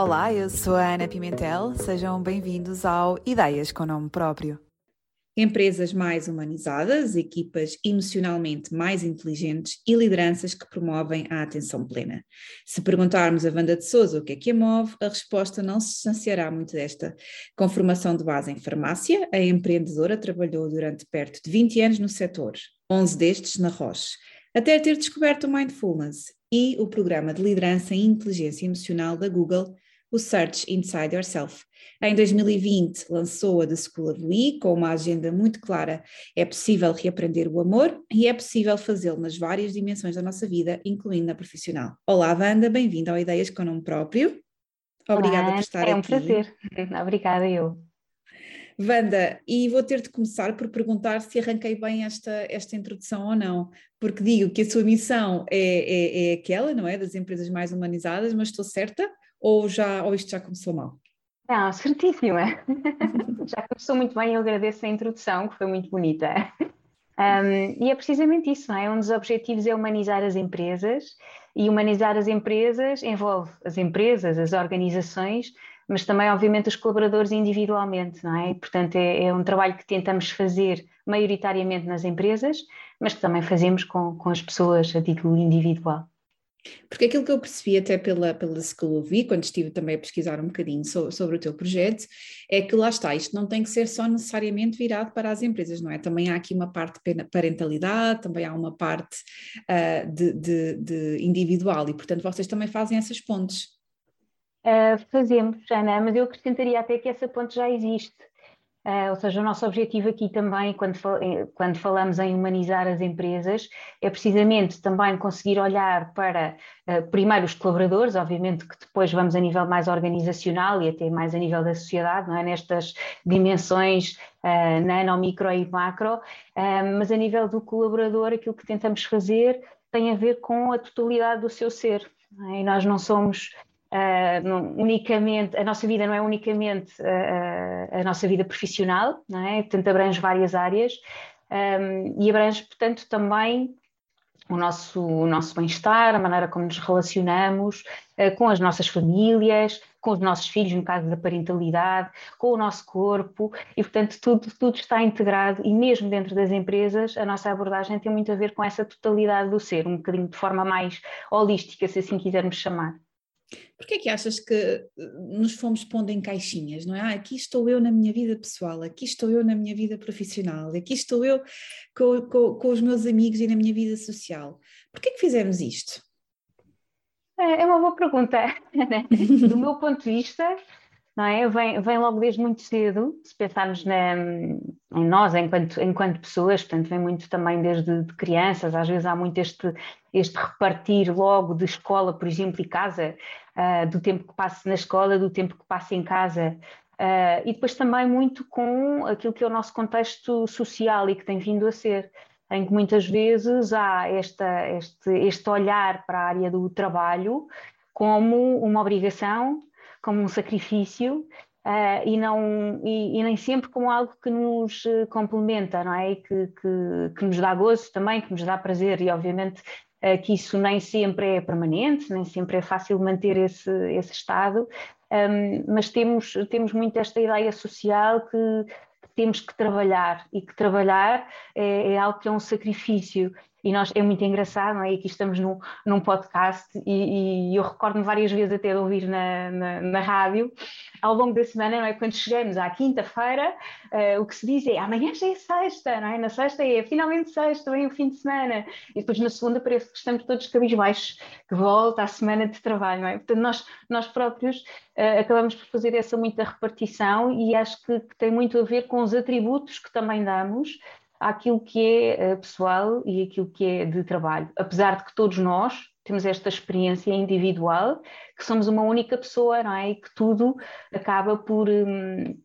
Olá, eu sou a Ana Pimentel, sejam bem-vindos ao Ideias com Nome Próprio. Empresas mais humanizadas, equipas emocionalmente mais inteligentes e lideranças que promovem a atenção plena. Se perguntarmos a Wanda de Souza o que é que a move, a resposta não se distanciará muito desta. Com formação de base em farmácia, a empreendedora trabalhou durante perto de 20 anos no setor, 11 destes na Roche, até ter descoberto o Mindfulness e o programa de liderança e inteligência emocional da Google, o Search Inside Yourself. Em 2020 lançou a The School of We com uma agenda muito clara. É possível reaprender o amor e é possível fazê-lo nas várias dimensões da nossa vida, incluindo na profissional. Olá, Wanda, bem-vinda ao Ideias com Nome Próprio. Obrigada Olá, por estar aqui. É um prazer. Obrigada, eu. Wanda, e vou ter de começar por perguntar se arranquei bem esta, esta introdução ou não, porque digo que a sua missão é, é, é aquela, não é? Das empresas mais humanizadas, mas estou certa? Ou, já, ou isto já começou mal? Não, certíssima. já começou muito bem eu agradeço a introdução, que foi muito bonita. Um, e é precisamente isso, não é? Um dos objetivos é humanizar as empresas, e humanizar as empresas envolve as empresas, as organizações, mas também, obviamente, os colaboradores individualmente, não é? portanto, é, é, um trabalho que tentamos fazer maioritariamente nas empresas, mas que também fazemos com, com as pessoas a título individual. Porque aquilo que eu percebi até pela, pela School of quando estive também a pesquisar um bocadinho sobre, sobre, o teu projeto, é que lá está, isto não tem que ser só necessariamente virado para as empresas, não é? Também há aqui uma parte de parentalidade, também há uma parte uh, de, de, de individual e, portanto, vocês também fazem essas pontes. Uh, fazemos, Ana, mas eu acrescentaria até que essa ponte já existe. Uh, ou seja, o nosso objetivo aqui também, quando, fal quando falamos em humanizar as empresas, é precisamente também conseguir olhar para, uh, primeiro, os colaboradores, obviamente que depois vamos a nível mais organizacional e até mais a nível da sociedade, não é? nestas dimensões uh, nano, micro e macro, mas a nível do colaborador, aquilo que tentamos fazer tem a ver com a totalidade do seu ser. É? E nós não somos Uh, não, unicamente, a nossa vida não é unicamente uh, a nossa vida profissional, não é? Portanto, abrange várias áreas um, e abrange, portanto, também o nosso, o nosso bem-estar, a maneira como nos relacionamos uh, com as nossas famílias, com os nossos filhos, no caso da parentalidade, com o nosso corpo, e portanto tudo, tudo está integrado e mesmo dentro das empresas a nossa abordagem tem muito a ver com essa totalidade do ser, um bocadinho de forma mais holística, se assim quisermos chamar. Porquê é que achas que eh, nos fomos pondo em caixinhas, não é? Ah, aqui estou eu na minha vida pessoal, aqui estou eu na minha vida profissional, aqui estou eu com, com, com os meus amigos e na minha vida social. Porquê é que fizemos isto? É, é uma boa pergunta. Né? Do meu ponto de vista, não é? Vem, vem logo desde muito cedo, se pensarmos na, em nós enquanto, enquanto pessoas, portanto, vem muito também desde de crianças, às vezes há muito este, este repartir logo de escola, por exemplo, e casa, uh, do tempo que passa na escola, do tempo que passa em casa, uh, e depois também muito com aquilo que é o nosso contexto social e que tem vindo a ser em que muitas vezes há esta, este, este olhar para a área do trabalho como uma obrigação como um sacrifício Uh, e, não, e, e, nem sempre como algo que nos eh, complementa, não é? E que, que, que, nos dá gozo também, que nos dá prazer, e obviamente uh, que isso nem sempre é permanente, nem sempre é fácil manter esse, esse estado, um, mas temos, temos muito esta ideia social que, temos que trabalhar, e que trabalhar é, é algo que é um sacrifício, e nós é muito engraçado, não é? Aqui estamos num, num podcast e, e eu recordo-me várias vezes até de ouvir na, na, na, rádio, ao longo da semana, não é? Quando chegamos à quinta-feira, uh, o que se diz é amanhã já é sexta, não é? Na sexta é finalmente sexta, vem o fim de semana, e depois na segunda parece que estamos todos cabisbaixos, que volta a semana de trabalho, não é? Portanto, nós, nós próprios uh, acabamos por fazer essa muita repartição e acho que, que tem muito a ver com os atributos que também damos àquilo que é uh, pessoal e aquilo que é de trabalho. Apesar de que todos nós temos esta experiência individual, que somos uma única pessoa, não é? E que tudo acaba por. Um,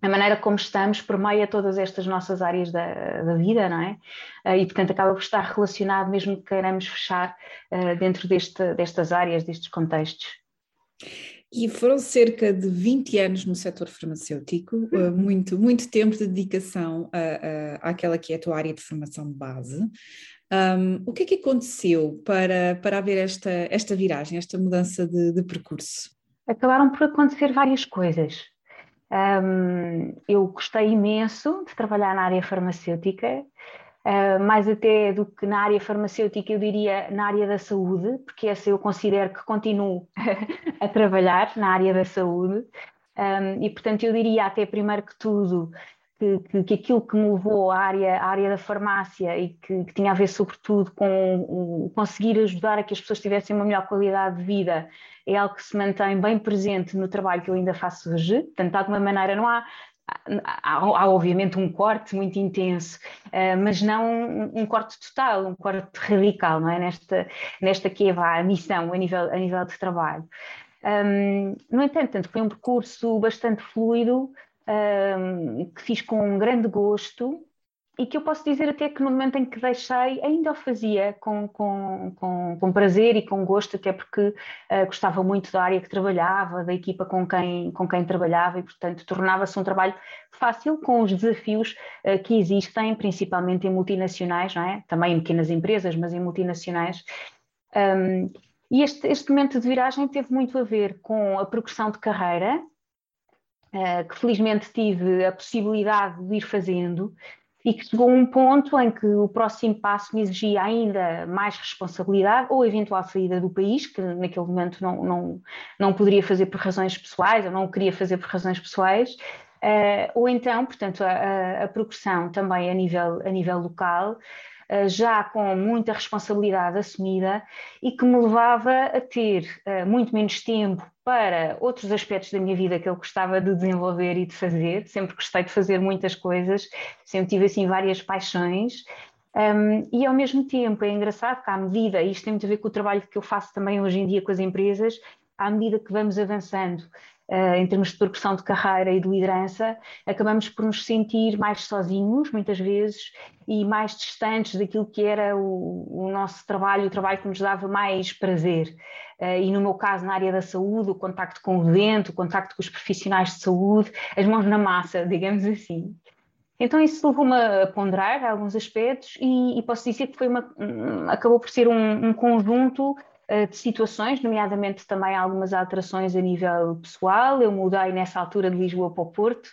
a maneira como estamos permeia todas estas nossas áreas da, da vida, não é? Uh, e, portanto, acaba por estar relacionado, mesmo que queiramos fechar uh, dentro deste, destas áreas, destes contextos. E foram cerca de 20 anos no setor farmacêutico, eh, muito, muito tempo de dedicação a, a, àquela que é a tua área de formação de base. Um, o que é que aconteceu para, para haver esta, esta viragem, esta mudança de, de percurso? acabaram por acontecer várias coisas. Um, eu gostei imenso de trabalhar na área farmacêutica, mais até do que na área farmacêutica, eu diria na área da saúde, porque essa eu considero que continuo a trabalhar na área da saúde. E, portanto, eu diria até primeiro que tudo que, que, que, aquilo que me levou à área, à área da farmácia e que, que tinha a ver sobretudo com conseguir ajudar a que as pessoas tivessem uma melhor qualidade de vida é algo que se mantém bem presente no trabalho que eu ainda faço hoje. Portanto, de alguma maneira, não há. Há, há obviamente um corte muito intenso, uh, mas não um, corte total, um corte radical, não é? Nesta, nesta que é a missão a nível, a nível de trabalho. Um, no entanto, foi um percurso bastante fluido, um, que fiz com um grande gosto e que eu posso dizer até que no momento em que deixei ainda o fazia com, com, com, com prazer e com gosto, até porque uh, gostava muito da área que trabalhava, da equipa com quem, com quem trabalhava e, portanto, tornava-se um trabalho fácil com os desafios uh, que existem, principalmente em multinacionais, não é? também em pequenas empresas, mas em multinacionais. Um, e este, este momento de viragem teve muito a ver com a progressão de carreira, uh, que felizmente tive a possibilidade de ir fazendo, e que chegou a um ponto em que o próximo passo me exigia ainda mais responsabilidade ou eventual saída do país, que naquele momento não, não, não poderia fazer por razões pessoais, ou não queria fazer por razões pessoais, uh, ou então, portanto, a, a, progressão também a nível, a nível local, uh, já com muita responsabilidade assumida e que me levava a ter uh, muito menos tempo para outros aspectos da minha vida que eu gostava de desenvolver e de fazer. Sempre gostei de fazer muitas coisas, sempre tive assim várias paixões. Um, e ao mesmo tempo é engraçado que à medida, e isto tem muito a ver com o trabalho que eu faço também hoje em dia com as empresas, à medida que vamos avançando em termos de progressão de carreira e de liderança, acabamos por nos sentir mais sozinhos, muitas vezes, e mais distantes daquilo que era o, o nosso trabalho, o trabalho que nos dava mais prazer. Uh, e no meu caso, na área da saúde, o contacto com o vento, o contacto com os profissionais de saúde, as mãos na massa, digamos assim. Então isso levou-me a ponderar alguns aspectos e, e, posso dizer que foi uma, acabou por ser um, um conjunto eh, de situações, nomeadamente também algumas alterações a nível pessoal. Eu mudei nessa altura de Lisboa para o Porto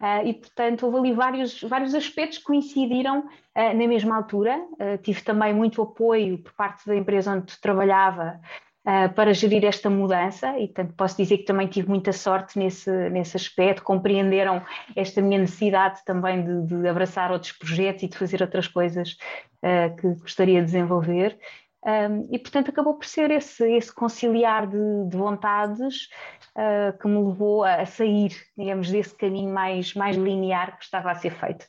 uh, e, portanto, houve ali vários, vários aspectos que coincidiram uh, na mesma altura. tive também muito apoio por parte da empresa onde trabalhava. para gerir esta mudança, e portanto posso dizer que também tive muita sorte nesse, nesse aspecto, compreenderam esta minha necessidade também de, de abraçar outros projetos e de fazer outras coisas que gostaria de desenvolver. Um, e, portanto, acabou por ser esse, esse conciliar de, de vontades uh, que me levou a, a, sair, digamos, desse caminho mais, mais linear que estava a ser feito.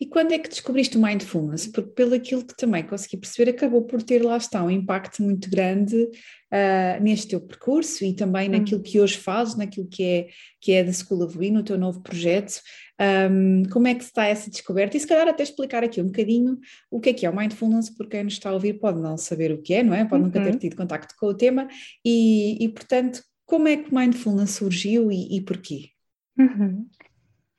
E quando é que descobriste o mindfulness? Porque pelo aquilo que também consegui perceber, acabou por ter lá está um impacto muito grande uh, neste teu percurso e também hum. naquilo que hoje fazes, naquilo que é, que é da School of We, no teu novo projeto. Um, como é que está essa descoberta? E se calhar até explicar aqui um bocadinho o que é que é o mindfulness, porque quem nos está a ouvir pode não saber o que é, não é? Pode uhum. nunca ter uhum. tido contacto com o tema e, e, portanto, como é que o mindfulness surgiu e, e porquê? Uhum.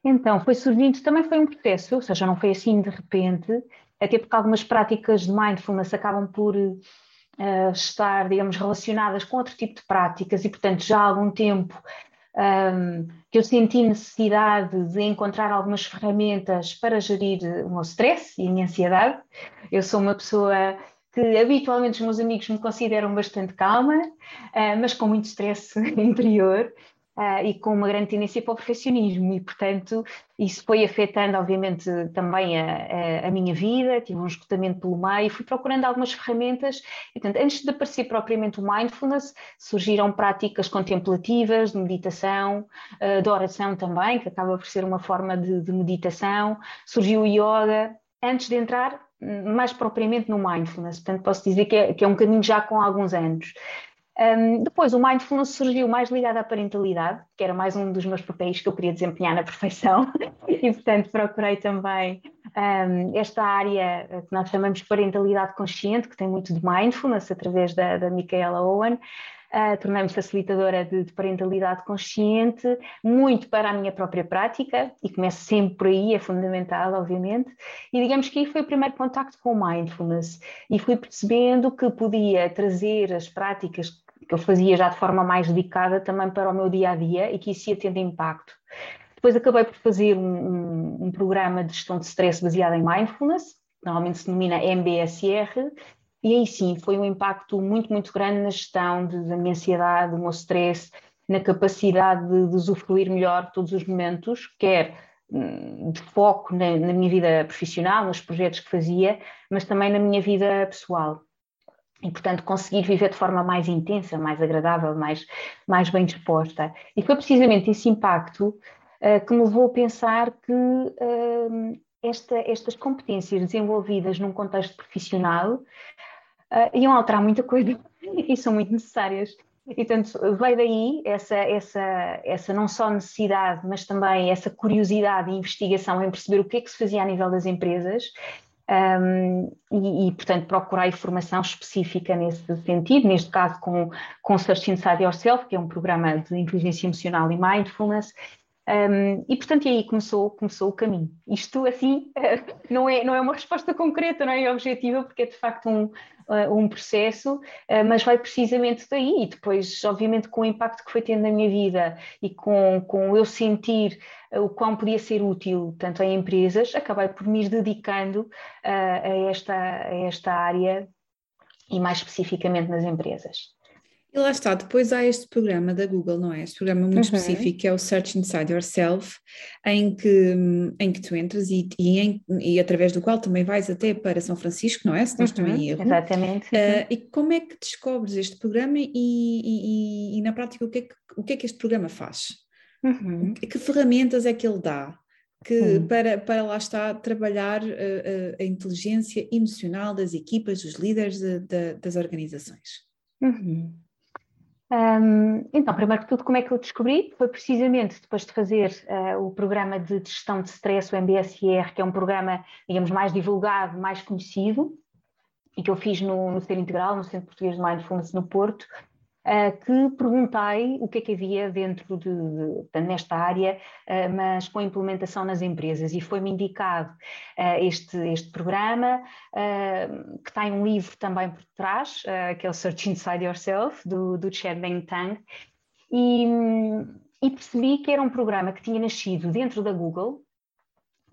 Então, foi surgindo, também foi um processo, ou seja, não foi assim de repente, até porque algumas práticas de mindfulness acabam por uh, estar, digamos, relacionadas com outro tipo de práticas e, portanto, já há algum tempo um, que eu senti necessidade de encontrar algumas ferramentas para gerir o meu stress e a minha ansiedade. Eu sou uma pessoa que habitualmente os meus amigos me consideram bastante calma, uh, mas com muito stress interior uh, e com uma grande tendência para o perfeccionismo e, portanto, isso foi afetando, obviamente, também a, a, a, minha vida, tive um esgotamento pelo meio, fui procurando algumas ferramentas e, portanto, antes de aparecer propriamente o mindfulness, surgiram práticas contemplativas, de meditação, uh, de oração também, que acaba por ser uma forma de, de meditação, surgiu o yoga, antes de entrar hum, mais propriamente no mindfulness, portanto posso dizer que é, que é um caminho já com alguns anos. Um, depois, o mindfulness surgiu mais ligado à parentalidade, que era mais um dos meus papéis que eu queria desempenhar na perfeição, e portanto procurei também um, esta área que nós chamamos de parentalidade consciente, que tem muito de mindfulness, através da, da Micaela Owen, Uh, tornei-me facilitadora de, de, parentalidade consciente, muito para a minha própria prática, e começo sempre por aí, é fundamental, obviamente. E digamos que aí foi o primeiro contacto com o mindfulness, e fui percebendo que podia trazer as práticas que eu fazia já de forma mais dedicada também para o meu dia a dia e que isso ia tendo impacto. Depois acabei por fazer um, um, um programa de gestão de stress baseado em mindfulness, normalmente se denomina MBSR, e aí sim foi um impacto muito, muito grande na gestão de, da minha ansiedade, do meu stress, na capacidade de, usufruir melhor todos os momentos, quer hum, de foco na, na, minha vida profissional, nos projetos que fazia, mas também na minha vida pessoal. E, portanto, conseguir viver de forma mais intensa, mais agradável, mais, mais bem disposta. E foi precisamente esse impacto uh, que me levou a pensar que uh, esta, estas competências desenvolvidas num contexto profissional uh, iam alterar muita coisa e são muito necessárias. E, portanto, veio daí essa, essa, essa não só necessidade, mas também essa curiosidade e investigação em perceber o que é que se fazia a nível das empresas um, e, e, portanto, procurar informação específica nesse sentido, neste caso com, com Search Inside Yourself, que é um programa de inteligência emocional e mindfulness, um, e portanto, aí começou, começou o caminho. Isto, assim, não é, não é uma resposta concreta, não é objetiva, porque é de facto um, uh, um processo, uh, mas vai precisamente daí. E depois, obviamente, com o impacto que foi tendo na minha vida e com, com eu sentir uh, o quão podia ser útil, tanto em empresas, acabei por me dedicando a, esta, a esta área e mais especificamente nas empresas. E lá está, depois há este programa da Google, não é? Este programa muito uhum. específico, que é o Search Inside Yourself, em que, em que tu entras e, e, em, e através do qual também vais até para São Francisco, não é? Se não estou em uhum, erro. Exatamente. Uh, e como é que descobres este programa e, e, e, na prática o que, é que, o que é que este programa faz? Uhum. Que ferramentas é que ele dá? Que, para, para lá está trabalhar uh, uh, a inteligência emocional das equipas, dos líderes de, de, das organizações. Uhum. Um, então, primeiro que tudo, como é que eu descobri? Foi precisamente depois de fazer uh, o programa de gestão de stress, o MBSR, que é um programa, digamos, mais divulgado, mais conhecido, e que eu fiz no, no Ser Integral, no Centro Português de Mindfulness no Porto, que perguntei o que é que havia dentro de, de nesta área, uh, mas com implementação nas empresas. E foi-me indicado uh, este, este programa, que tem um livro também por trás, que é o Search Inside Yourself, do, do Chad Beng Tang, e, e percebi que era um programa que tinha nascido dentro da Google,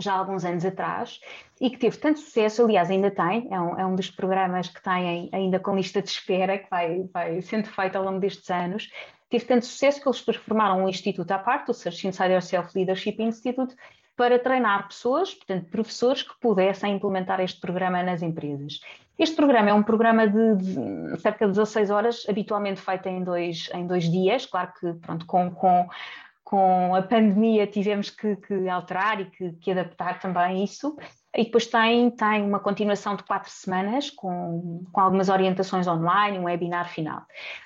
já há alguns anos atrás e que teve tanto sucesso, aliás, ainda tem, é um, é um dos programas que tem ainda com lista de espera, que vai, vai sendo feito ao longo destes anos. Teve tanto sucesso que eles depois formaram um instituto à parte, o Search Inside Yourself Leadership Institute, para treinar pessoas, portanto, professores que pudessem implementar este programa nas empresas. Este programa é um programa de, de cerca de 16 horas, habitualmente feito em dois, em dois dias, claro que pronto, com, com com a pandemia tivemos que, que alterar e que, que, adaptar também isso. E depois tem, tem uma continuação de quatro semanas com, com algumas orientações online, um webinar final.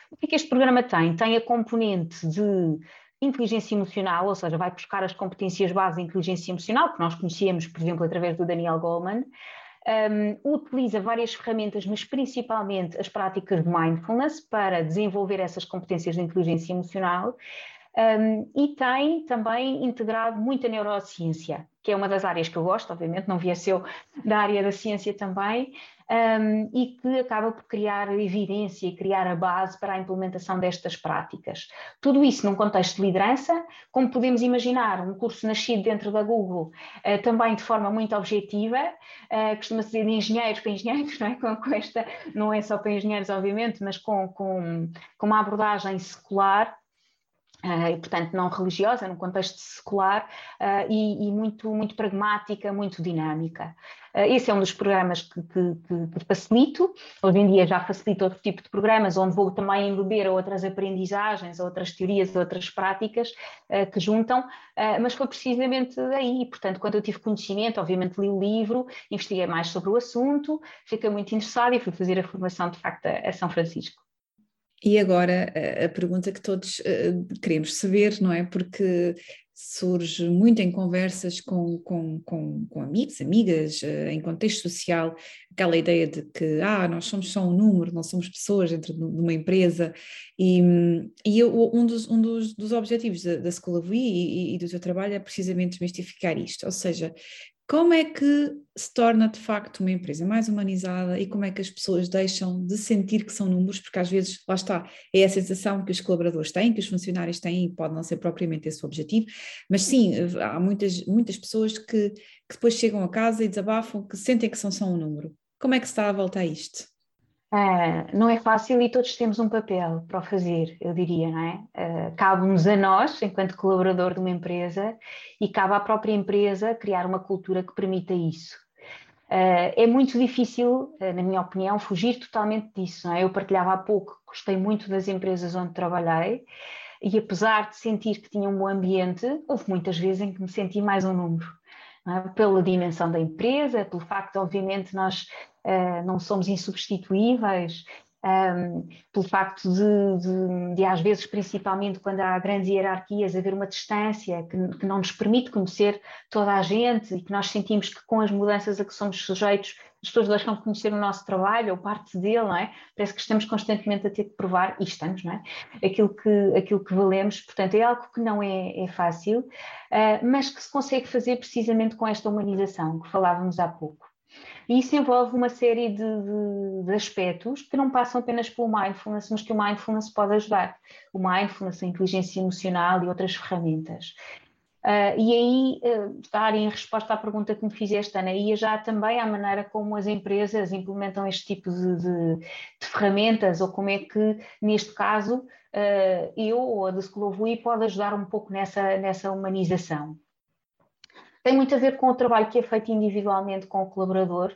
O que é que este programa tem? Tem a componente de inteligência emocional, ou seja, vai buscar as competências base de inteligência emocional, que nós conhecemos, por exemplo, através do Daniel Goleman, um, utiliza várias ferramentas, mas principalmente as práticas de mindfulness para desenvolver essas competências de inteligência emocional um, e tem também integrado muita neurociência, que é uma das áreas que eu gosto, obviamente, não via eu da área da ciência também, um, e que acaba por criar evidência e criar a base para a implementação destas práticas. Tudo isso num contexto de liderança, como podemos imaginar, um curso nascido dentro da Google, uh, também de forma muito objetiva, uh, costuma-se dizer de engenheiros para engenheiros, não é? Com, com, esta, não é só para engenheiros, obviamente, mas com, com, com uma abordagem secular Uh, e, portanto, não religiosa, num contexto secular uh, e, e, muito, muito pragmática, muito dinâmica. Uh, esse é um dos programas que, que, que, facilito. Hoje em dia já facilito outro tipo de programas, onde vou também embeber outras aprendizagens, outras teorias, outras práticas que juntam, mas foi precisamente aí. Portanto, quando eu tive conhecimento, obviamente li o livro, investiguei mais sobre o assunto, fiquei muito interessada e fui fazer a formação, de facto, a, a São Francisco. E agora a, pergunta que todos uh, queremos saber, não é? Porque surge muito em conversas com, com, com, com amigos, amigas, uh, em contexto social, aquela ideia de que ah, nós somos só um número, não somos pessoas dentro de uma empresa. E, e eu, um, dos, um dos, dos objetivos da, da School of We e, e do seu trabalho é precisamente desmistificar isto, ou seja, Como é que se torna de facto uma empresa mais humanizada e como é que as pessoas deixam de sentir que são números, porque às vezes, lá está, é a sensação que os colaboradores têm, que os funcionários têm e pode não ser propriamente esse o objetivo, mas sim, há muitas, muitas pessoas que, que depois chegam a casa e desabafam, que sentem que são só um número. Como é que se está a voltar a isto? Uh, não é fácil e todos temos um papel para o fazer, eu diria, não é? Uh, cabe-nos a nós, enquanto colaborador de uma empresa, e cabe à própria empresa criar uma cultura que permita isso. Uh, é muito difícil, na minha opinião, fugir totalmente disso, não é? Eu partilhava há pouco, gostei muito das empresas onde trabalhei, e apesar de sentir que tinha um bom ambiente, houve muitas vezes em que me senti mais um número. É? Pela dimensão da empresa, pelo facto, obviamente, nós uh, não somos insubstituíveis, um, ehm, pelo facto de, de, de, às vezes, principalmente quando há grandes hierarquias, haver uma distância que, que, não nos permite conhecer toda a gente e que nós sentimos que com as mudanças a que somos sujeitos, as pessoas deixam de conhecer o nosso trabalho ou parte dele, não é? Parece que estamos constantemente a ter que provar, e estamos, não é? Aquilo que, aquilo que valemos, portanto, é algo que não é, é fácil, uh, mas que se consegue fazer precisamente com esta humanização que falávamos há pouco. E isso envolve uma série de, de, de, aspectos que não passam apenas pelo mindfulness, mas que o mindfulness pode ajudar. O mindfulness, a inteligência emocional e outras ferramentas. Uh, e aí, uh, dar em resposta à pergunta que me fizeste, Ana, ia já também à maneira como as empresas implementam este tipo de, de, de ferramentas, ou como é que, neste caso, uh, eu ou a We pode ajudar um pouco nessa, nessa humanização tem muito a ver com o trabalho que é feito individualmente com o colaborador.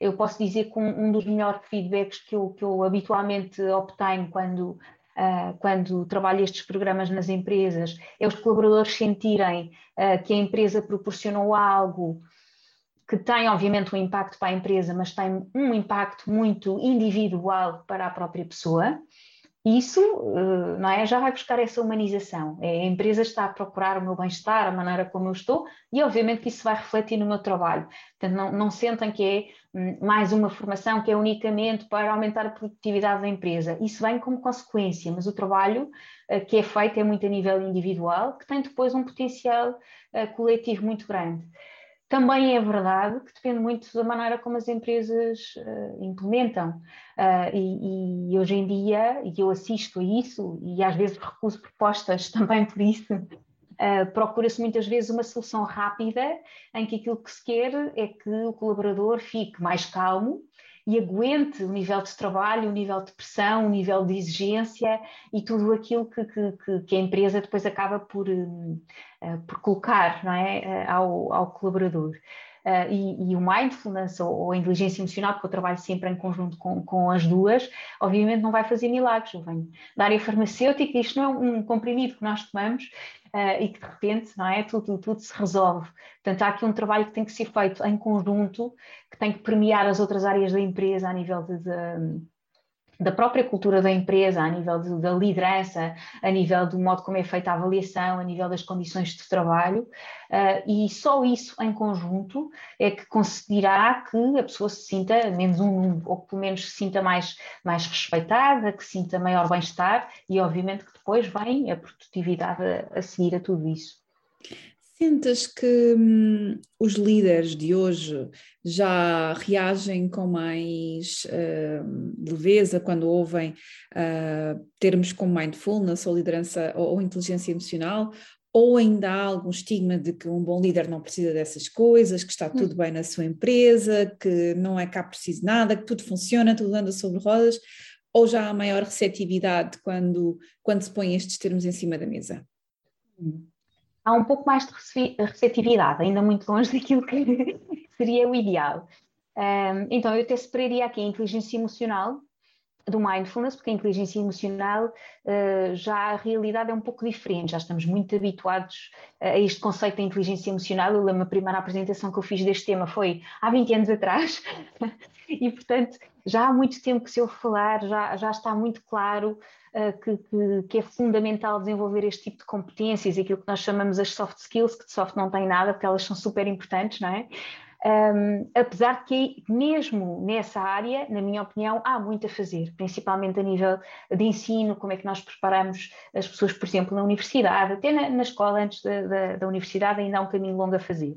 Eu posso dizer que um, um dos melhores feedbacks que eu, que eu habitualmente obtenho quando, uh, quando trabalho estes programas nas empresas é os colaboradores sentirem uh, que a empresa proporcionou algo que tem, obviamente, um impacto para a empresa, mas tem um impacto muito individual para a própria pessoa. Isso eh, não é, já vai buscar essa humanização. É, a empresa está a procurar o meu bem-estar, a maneira como eu estou, e obviamente que isso vai refletir no meu trabalho. Portanto, não, não sentem que é hum, mais uma formação que é unicamente para aumentar a produtividade da empresa. Isso vem como consequência, mas o trabalho uh, que é feito é muito a nível individual, que tem depois um potencial uh, coletivo muito grande. Também é verdade que depende muito da maneira como as empresas uh, implementam. Uh, e, e, hoje em dia, e eu assisto a isso, e às vezes recuso propostas também por isso, uh, procura-se muitas vezes uma solução rápida em que aquilo que se quer é que o colaborador fique mais calmo e aguente o nível de trabalho, o nível de pressão, o nível de exigência e tudo aquilo que, que, que a empresa depois acaba por, uh, por colocar não é, uh, ao, ao colaborador. Uh, e, e, o mindfulness ou, ou, a inteligência emocional, porque eu trabalho sempre em conjunto com, com as duas, obviamente não vai fazer milagres. Eu venho da área farmacêutica, isto não é um comprimido que nós tomamos uh, e que de repente não é, tudo, tudo, se resolve. Portanto, há aqui um trabalho que tem que ser feito em conjunto, que tem que premiar as outras áreas da empresa a nível de, de da própria cultura da empresa, a nível de, da liderança, a nível do modo como é feita a avaliação, a nível das condições de trabalho, uh, e só isso em conjunto é que conseguirá que a pessoa se sinta menos um, ou que pelo menos se sinta mais, mais respeitada, que sinta maior bem-estar, e obviamente que depois vem a produtividade a, a seguir a tudo isso. Sentes que hum, os líderes de hoje já reagem com mais uh, leveza quando ouvem uh, termos como mindfulness ou liderança ou, ou, inteligência emocional? Ou ainda há algum estigma de que um bom líder não precisa dessas coisas, que está hum. tudo bem na sua empresa, que não é cá preciso nada, que tudo funciona, tudo anda sobre rodas? Ou já há maior receptividade quando, quando se põem estes termos em cima da mesa? Hum há um pouco mais de receptividade, ainda muito longe daquilo que seria o ideal. Um, então, eu até separaria aqui a inteligência emocional do mindfulness, porque a inteligência emocional uh, já a realidade é um pouco diferente, já estamos muito habituados a este conceito da inteligência emocional. Eu lembro a primeira apresentação que eu fiz deste tema foi há 20 anos atrás, e portanto já há muito tempo que se ouve falar, já, já está muito claro que, que, que, é fundamental desenvolver este tipo de competências, aquilo que nós chamamos as soft skills, que de soft não tem nada, porque elas são super importantes, não é? Um, apesar de que, mesmo nessa área, na minha opinião, há muito a fazer, principalmente a nível de ensino, como é que nós preparamos as pessoas, por exemplo, na universidade, até na, na escola antes da, da, da, universidade, ainda há um caminho longo a fazer.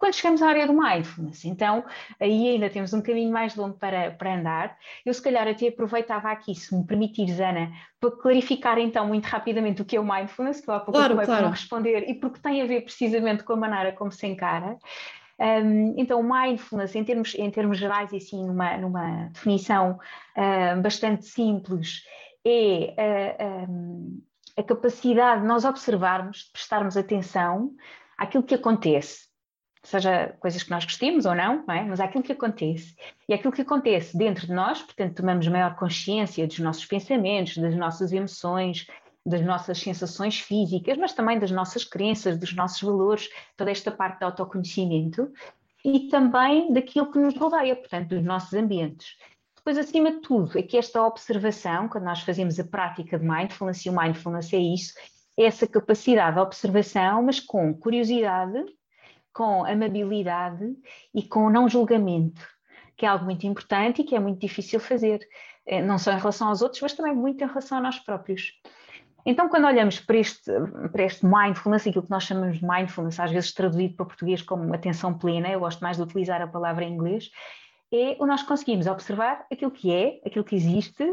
Quando chegamos à área do mindfulness. Então, aí ainda temos um caminho mais longo para, para andar. Eu, se calhar, até aproveitava aqui, se me permitires, Ana, para clarificar então muito rapidamente o que é o mindfulness, que há pouco claro, claro. para responder, e porque tem a ver precisamente com a maneira como se encara. Um, então, mindfulness, em termos, em termos gerais, e assim, numa, numa definição uh, bastante simples, é uh, um, a capacidade de nós observarmos, de prestarmos atenção àquilo que acontece, seja coisas que nós gostemos ou não, não é? mas àquilo que acontece. E aquilo que acontece dentro de nós, portanto, tomamos maior consciência dos nossos pensamentos, das nossas emoções, das nossas sensações físicas, mas também das nossas crenças, dos nossos valores, toda esta parte de autoconhecimento e também daquilo que nos rodeia, portanto, dos nossos ambientes. Depois, acima de tudo, é que esta observação, quando nós fazemos a prática de mindfulness, e o mindfulness é isso, é essa capacidade de observação, mas com curiosidade, com amabilidade e com não julgamento, que é algo muito importante e que é muito difícil fazer, eh, não só em relação aos outros, mas também muito em relação a nós próprios. Então, quando olhamos para este, para este mindfulness, aquilo que nós chamamos de mindfulness, às vezes traduzido para português como atenção plena, eu gosto mais de utilizar a palavra em inglês, é o nós conseguimos observar aquilo que é, aquilo que existe,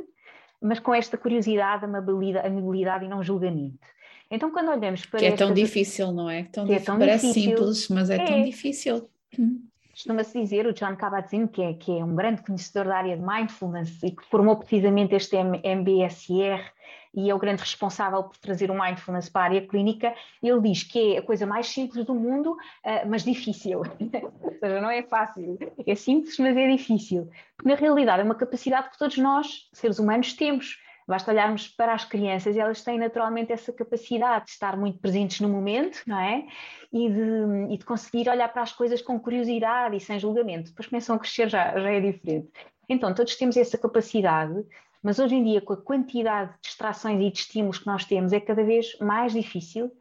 mas com esta curiosidade, amabilidade, amabilidade e não julgamento. Então, quando olhamos para. Que é tão difícil, não é? Tão que é tão Parece difícil. simples, mas é, é. tão difícil. Costuma-se dizer, o John Kabat-Zinn, que é, que é um grande conhecedor da área de mindfulness e que formou precisamente este MBSR e é o grande responsável por trazer o mindfulness para a área clínica, ele diz que é a coisa mais simples do mundo, uh, mas difícil. Ou seja, não é fácil. É simples, mas é difícil. Porque na realidade é uma capacidade que todos nós, seres humanos, temos. Basta olharmos para as crianças elas têm naturalmente essa capacidade de estar muito presentes no momento, não é? E de, e de conseguir olhar para as coisas com curiosidade e sem julgamento. Depois começam a crescer, já, já é diferente. Então, todos temos essa capacidade, mas hoje em dia, com a quantidade de distrações e de estímulos que nós temos, é cada vez mais difícil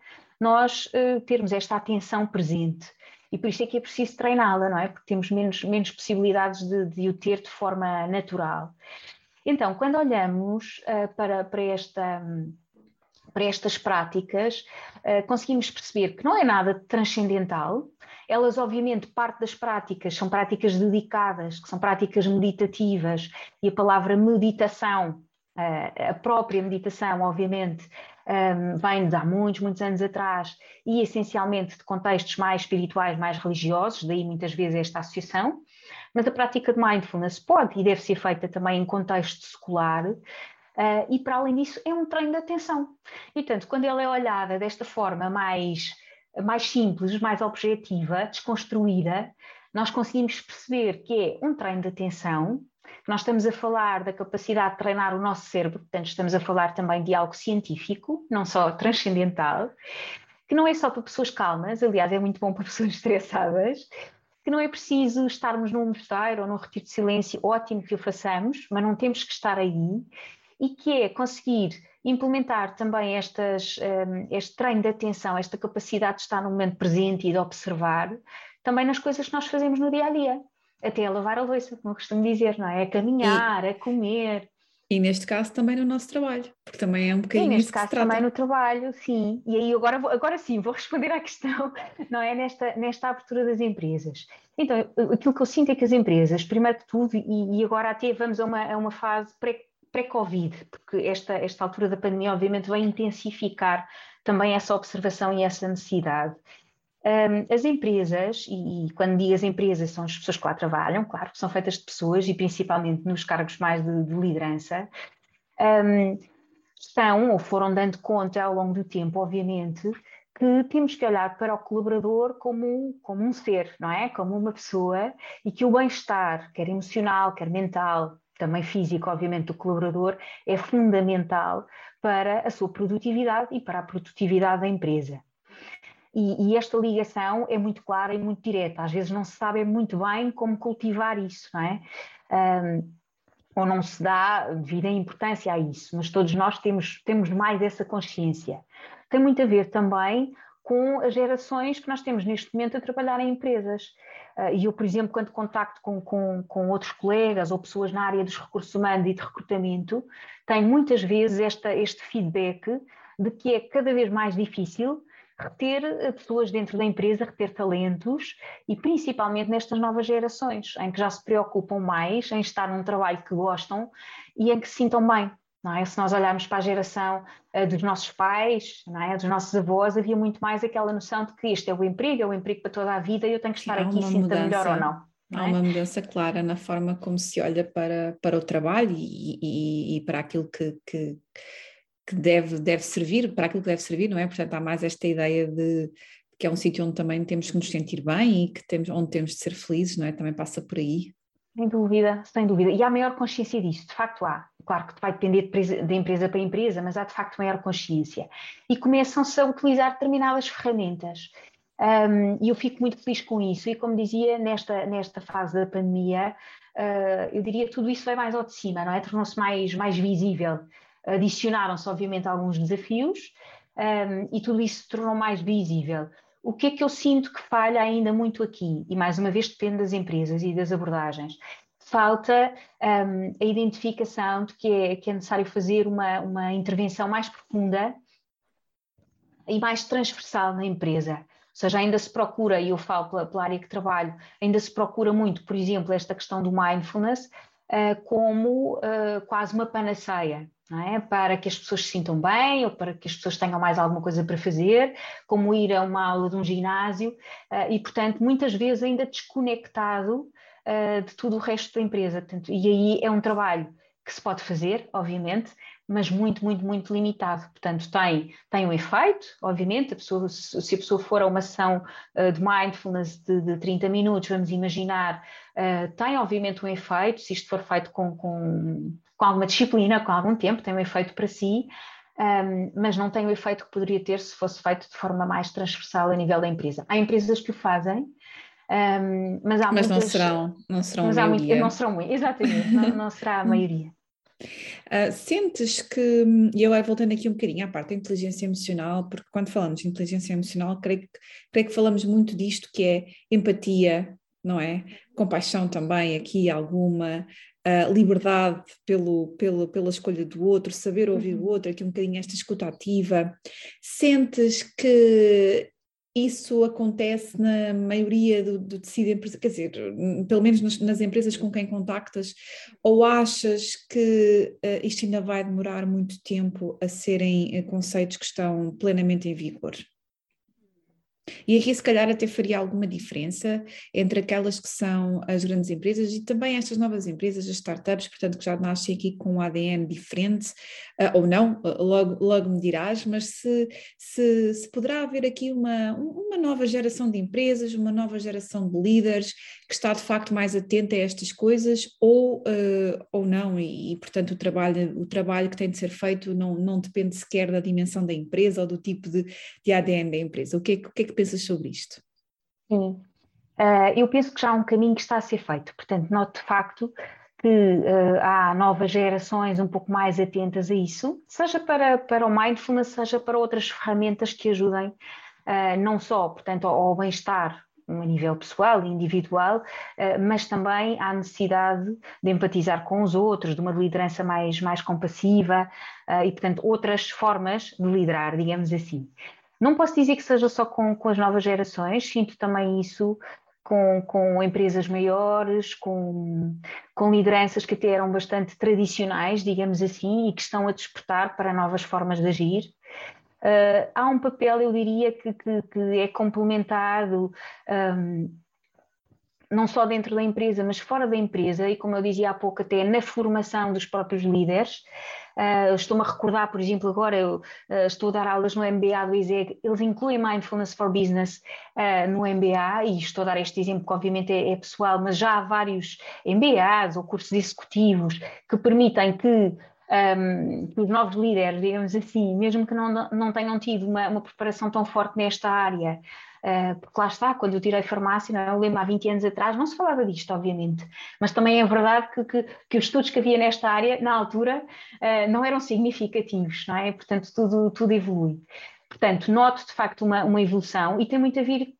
nós uh, termos esta atenção presente. E por isso é que é preciso treiná-la, não é? Porque temos menos, menos possibilidades de, de o ter de forma natural. Então, quando olhamos uh, para, para, esta, para estas práticas, uh, conseguimos perceber que não é nada transcendental. Elas, obviamente, parte das práticas são práticas dedicadas, que são práticas meditativas, e a palavra meditação, uh, a própria meditação, obviamente, um, vem de há muitos, muitos anos atrás e essencialmente de contextos mais espirituais, mais religiosos, daí muitas vezes esta associação mas a prática de mindfulness pode e deve ser feita também em contexto secular, uh, e para além disso é um treino de atenção. E, portanto, quando ela é olhada desta forma mais, mais simples, mais objetiva, desconstruída, nós conseguimos perceber que é um treino de atenção, nós estamos a falar da capacidade de treinar o nosso cérebro, portanto, estamos a falar também de algo científico, não só transcendental, que não é só para pessoas calmas, aliás, é muito bom para pessoas estressadas, que não é preciso estarmos num mosteiro ou num retiro de silêncio, ótimo que o façamos, mas não temos que estar aí, e que é conseguir implementar também estas, um, este treino de atenção, esta capacidade de estar no momento presente e de observar, também nas coisas que nós fazemos no dia a dia, até a lavar a louça, como eu costumo dizer, não é? A caminhar, e... a comer. E neste caso também no nosso trabalho, porque também é um bocadinho. E neste caso também no trabalho, sim. E aí agora, agora sim, vou responder à questão, não é? Nesta, nesta abertura das empresas. Então, aquilo que eu sinto é que as empresas, primeiro de tudo, e, e agora até vamos a uma, a uma fase pré, pré-Covid, porque esta, esta altura da pandemia obviamente vai intensificar também essa observação e essa necessidade. Um, as empresas, e, e, quando digo as empresas, são as pessoas que lá trabalham, claro, que são feitas de pessoas e principalmente nos cargos mais de, de liderança, um, estão ou foram dando conta ao longo do tempo, obviamente, que temos que olhar para o colaborador como, como um ser, não é? Como uma pessoa e que o bem-estar, quer emocional, quer mental, também físico, obviamente, do colaborador, é fundamental para a sua produtividade e para a produtividade da empresa. E, e, esta ligação é muito clara e muito direta. Às vezes não se sabe muito bem como cultivar isso, não é? Um, ou não se dá devida importância a isso, mas todos nós temos, temos mais essa consciência. Tem muito a ver também com as gerações que nós temos neste momento a trabalhar em empresas. Uh, e eu, por exemplo, quando contacto com, com, com, outros colegas ou pessoas na área dos recursos humanos e de recrutamento, tenho muitas vezes esta, este feedback de que é cada vez mais difícil reter eh, pessoas dentro da empresa, reter talentos e principalmente nestas novas gerações, em que já se preocupam mais em estar num trabalho que gostam e em que se sintam bem. É? Se nós olharmos para a geração uh, dos nossos pais, não é? dos nossos avós, havia muito mais aquela noção de que este é o emprego, é o emprego para toda a vida e eu tenho que estar aqui, sinta melhor ou não. Há é? uma mudança clara na forma como se olha para, para o trabalho e, e, e para aquilo que, que, que, deve, deve servir, para aquilo que deve servir, não é? Portanto, há mais esta ideia de que é um sítio onde também temos que nos sentir bem e que temos, onde temos de ser felizes, não é? Também passa por aí. Sem dúvida, sem dúvida. E há maior consciência disso, de facto há. Claro que vai depender de, empresa, para empresa, mas há de facto maior consciência. E começam-se a utilizar determinadas ferramentas. Um, e eu fico muito feliz com isso. E como dizia, nesta, nesta fase da pandemia, uh, eu diria que tudo isso vai mais ao de cima, não é? Tornou-se mais, mais visível. Adicionaram-se, obviamente, alguns desafios um, e tudo isso se tornou mais visível. O que é que eu sinto que falha ainda muito aqui? E mais uma vez depende das empresas e das abordagens. Falta um, a identificação de que é, que é necessário fazer uma, uma intervenção mais profunda e mais transversal na empresa seja, ainda se procura, e eu falo pela, pela, área que trabalho, ainda se procura muito, por exemplo, esta questão do mindfulness uh, como uh, quase uma panaceia. É? Para que as pessoas se sintam bem ou para que as pessoas tenham mais alguma coisa para fazer, como ir a uma aula de um ginásio, uh, e portanto, muitas vezes ainda desconectado de tudo o resto da empresa. Portanto, e aí é um trabalho que se pode fazer, obviamente, mas muito, muito, muito limitado. Portanto, tem, tem um efeito, obviamente, a pessoa, se a pessoa for a uma sessão uh, de mindfulness de, de 30 minutos, vamos imaginar, uh, tem obviamente um efeito, se isto for feito com, com, com alguma disciplina, com algum tempo, tem um efeito para si, um, mas não tem o efeito que poderia ter se fosse feito de forma mais transversal a nível da empresa. Há empresas que o fazem, um, mas há mas muitas, não serão, não serão mas a maioria. Muito, não serão muito, exatamente, não, não será a maioria. Uh, sentes que, e eu voltando aqui um bocadinho à parte da inteligência emocional, porque quando falamos de inteligência emocional, creio que, creio que falamos muito disto que é empatia, não é? Compaixão também, aqui alguma, uh, liberdade pelo, pelo, pela escolha do outro, saber ouvir uhum. o outro, aqui um bocadinho esta escuta ativa. Sentes que isso acontece na maioria do, do tecido empresarial, quer dizer, pelo menos nas, nas, empresas com quem contactas, ou achas que uh, isto ainda vai demorar muito tempo a serem uh, conceitos que estão plenamente em vigor? E aqui, se calhar, até faria alguma diferença entre aquelas que são as grandes empresas e também estas novas empresas, as startups, portanto, que já nascem aqui com um ADN diferente, uh, ou não, uh, logo, logo me dirás, mas se, se, se, poderá haver aqui uma, uma nova geração de empresas, uma nova geração de líderes que está de facto mais atenta a estas coisas, ou, uh, ou não, e, e, portanto, o trabalho, o trabalho que tem de ser feito não, não depende sequer da dimensão da empresa ou do tipo de, de ADN da empresa. O o que, é que pensas sobre isto? Sim, uh, eu penso que já há um caminho que está a ser feito, portanto, noto de facto que uh, há novas gerações um pouco mais atentas a isso, seja para, para o mindfulness, seja para outras ferramentas que ajudem uh, não só, portanto, ao, ao bem-estar a nível pessoal e individual, mas também à necessidade de empatizar com os outros, de uma liderança mais, mais compassiva e, portanto, outras formas de liderar, digamos assim. Não posso dizer que seja só com, com as novas gerações, sinto também isso com, com empresas maiores, com, com lideranças que até eram bastante tradicionais, digamos assim, e que estão a despertar para novas formas de agir. Uh, há um papel, eu diria, que, que, que é complementado. Um, não só dentro da empresa, mas fora da empresa, e como eu dizia há pouco, até na formação dos próprios líderes. Uh, Estou-me a recordar, por exemplo, agora eu uh, estou a dar aulas no MBA do ISEG, eles incluem Mindfulness for Business uh, no MBA, e estou a dar este exemplo que obviamente é, é, pessoal, mas já há vários MBAs ou cursos executivos que permitem que um, os novos líderes, digamos assim, mesmo que não, não tenham tido uma, uma preparação tão forte nesta área, porque lá está, quando eu tirei farmácia, não, é? eu lembro há 20 anos atrás, não se falava disto, obviamente, mas também é verdade que, que, que os estudos que havia nesta área, na altura, uh, não eram significativos, não é? Portanto, tudo, tudo evolui. Portanto, noto de facto uma, uma evolução e tem muito, a ver,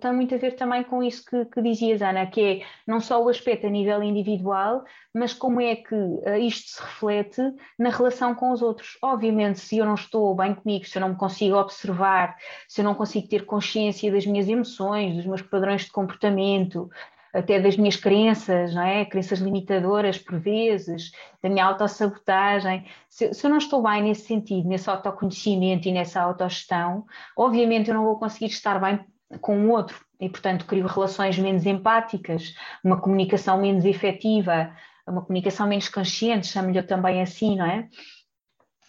tem muito a ver também com isso que, que dizias, Ana, que é não só o aspecto a nível individual, mas como é que uh, isto se reflete na relação com os outros. Obviamente, se eu não estou bem comigo, se eu não me consigo observar, se eu não consigo ter consciência das minhas emoções, dos meus padrões de comportamento, até das minhas crenças, não é? Crenças limitadoras por vezes, da minha autossabotagem. Se, se eu não estou bem nesse sentido, nesse autoconhecimento e nessa autogestão, obviamente eu não vou conseguir estar bem com o outro e, portanto, crio relações menos empáticas, uma comunicação menos efetiva, uma comunicação menos consciente, chamo-lhe também assim, não é?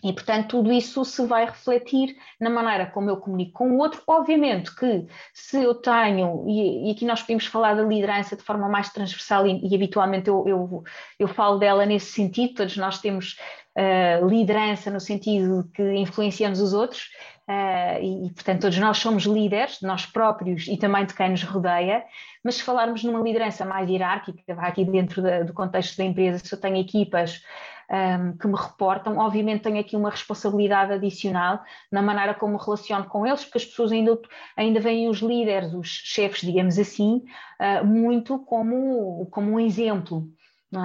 E, portanto, tudo isso se vai refletir na maneira como eu comunico com o outro. Obviamente que se eu tenho, e, e aqui nós podemos falar da liderança de forma mais transversal, e, e habitualmente eu, eu, eu, falo dela nesse sentido, todos nós temos uh, liderança no sentido que influenciamos os outros, uh, e, portanto, todos nós somos líderes, de nós próprios e também de quem nos rodeia, mas se falarmos numa liderança mais hierárquica, aqui dentro da, do contexto da empresa, se eu tenho equipas um, que me reportam, obviamente tenho aqui uma responsabilidade adicional na maneira como me relaciono com eles, porque as pessoas ainda, ainda veem os líderes, os chefes, digamos assim, uh, muito como, como um exemplo.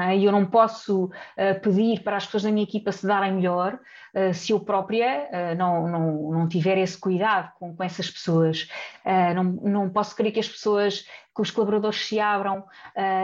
É? E eu não posso uh, pedir para as pessoas da minha equipa se darem melhor se eu própria uh, não, não, não tiver esse cuidado com, com essas pessoas. não, não posso querer que as pessoas que os colaboradores se abram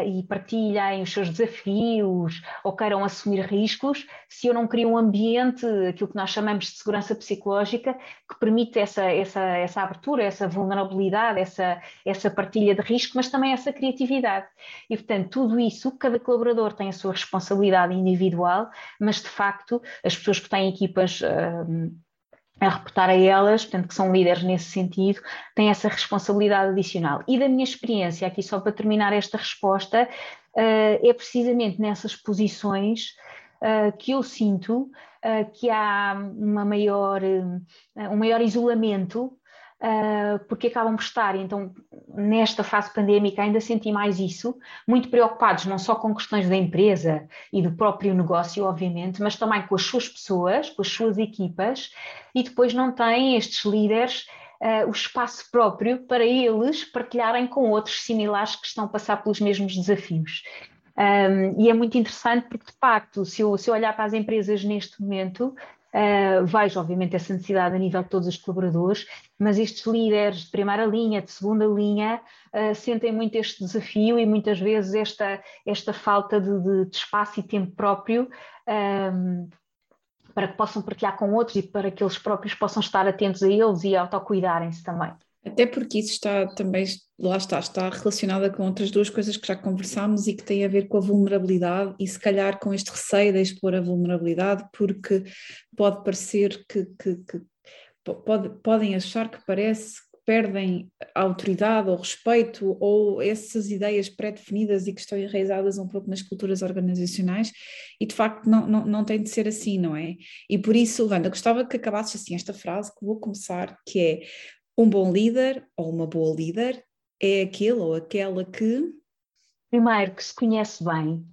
e partilhem os seus desafios ou queiram assumir riscos, se eu não crio um ambiente, aquilo que nós chamamos de segurança psicológica, que permite essa, essa, essa abertura, essa vulnerabilidade, essa, essa partilha de risco, mas também essa criatividade. E, portanto, tudo isso, cada colaborador tem a sua responsabilidade individual, mas, de facto, as pessoas que têm equipas. Uh, a reportar a elas, portanto, que são líderes nesse sentido, têm essa responsabilidade adicional. E da minha experiência, aqui só para terminar esta resposta, uh, é precisamente nessas posições uh, que eu sinto uh, que há uma maior, um maior isolamento uh, porque acabam por estar, então, nesta fase pandémica ainda senti mais isso, muito preocupados não só com questões da empresa e do próprio negócio, obviamente, mas também com as suas pessoas, com as suas equipas, e depois não têm estes líderes Uh, o espaço próprio para eles partilharem com outros similares que estão a passar pelos mesmos desafios. Um, e é muito interessante porque, de facto, se eu, se eu olhar para as empresas neste momento, Uh, vejo, obviamente, essa necessidade a nível de todos os colaboradores, mas estes líderes de primeira linha, de segunda linha, uh, sentem muito este desafio e muitas vezes esta, esta falta de, de, de espaço e tempo próprio. Um, para que possam partilhar com outros e para que eles próprios possam estar atentos a eles e autocuidarem-se também. Até porque isso está também, lá está, está relacionada com outras duas coisas que já conversámos e que têm a ver com a vulnerabilidade e se calhar com este receio de expor a vulnerabilidade, porque pode parecer que, que, que pode, podem achar que parece que perdem a autoridade ou respeito ou essas ideias pré-definidas e que estão enraizadas um pouco nas culturas organizacionais e de facto não, não, não tem de ser assim, não é? E por isso, Wanda, gostava que acabasses assim esta frase que vou começar, que é um bom líder ou uma boa líder é aquele ou aquela que. Primeiro, que se conhece bem.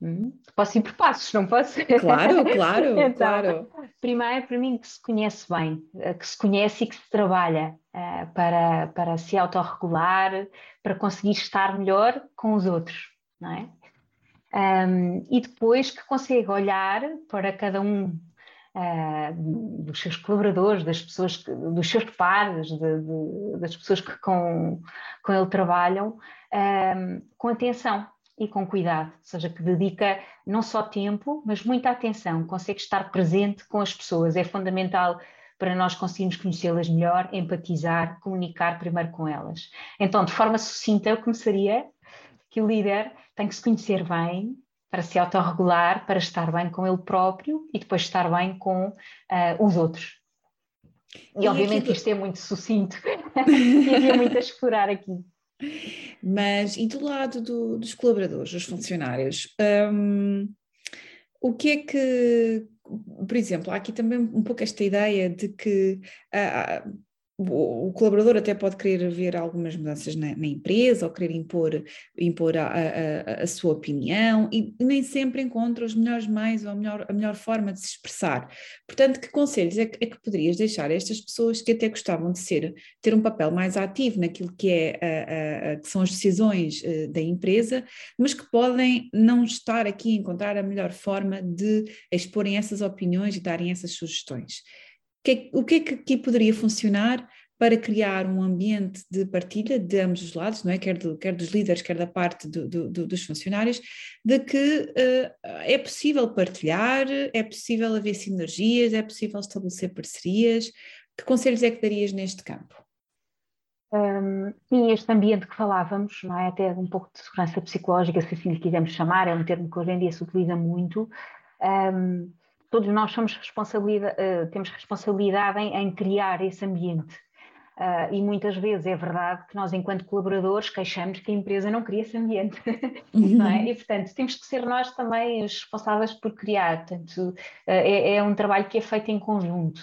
Hum? Posso ir por passos, não posso? Claro, claro, então, claro. Primeiro, para mim, que se conhece bem, eh, que se conhece e que se trabalha uh, para, para se autorregular, para conseguir estar melhor com os outros, não é? Um, e depois que consegue olhar para cada um uh, dos seus colaboradores, das pessoas, dos seus pares, de, de, das pessoas que com, com ele trabalham, uh, com atenção e com cuidado, ou seja, que dedica não só tempo, mas muita atenção, consegue estar presente com as pessoas, é fundamental para nós conseguirmos conhecê-las melhor, empatizar, comunicar primeiro com elas. Então, de forma sucinta, eu começaria que o líder tem que se conhecer bem, para se autorregular, para estar bem com ele próprio e depois estar bem com uh, os outros. E, e obviamente aqui... isto é muito sucinto e havia muito a explorar aqui. Mas e do lado do, dos colaboradores, dos funcionários, um, o que é que, por exemplo, há aqui também um pouco esta ideia de que uh, o, colaborador até pode querer ver algumas mudanças na, na empresa ou querer impor, impor a, a, a, sua opinião e nem sempre encontra os melhores meios ou a melhor, a melhor forma de se expressar. Portanto, que conselhos é que, é que poderias deixar a estas pessoas que até gostavam de ser, ter um papel mais ativo naquilo que, é, que são as decisões eh, da empresa, mas que podem não estar aqui a encontrar a melhor forma de exporem essas opiniões e darem essas sugestões? Que, o que é que aqui poderia funcionar para criar um ambiente de partilha de ambos os lados, não é? quer, do, quer dos líderes, quer da parte do, do, dos funcionários, de que uh, é possível partilhar, é possível haver sinergias, é possível estabelecer parcerias. Que conselhos é que darias neste campo? Um, sim, este ambiente que falávamos, não é? até um pouco de segurança psicológica, se assim lhe quisermos chamar, é um termo que hoje em dia se utiliza muito. Um, todos nós somos responsabilidade, uh, temos responsabilidade em, em, criar esse ambiente. Uh, e muitas vezes é verdade que nós, enquanto colaboradores, queixamos que a empresa não cria esse ambiente. Uhum. é? E, portanto, temos que ser nós também os responsáveis por criar. Portanto, uh, é, é, um trabalho que é feito em conjunto.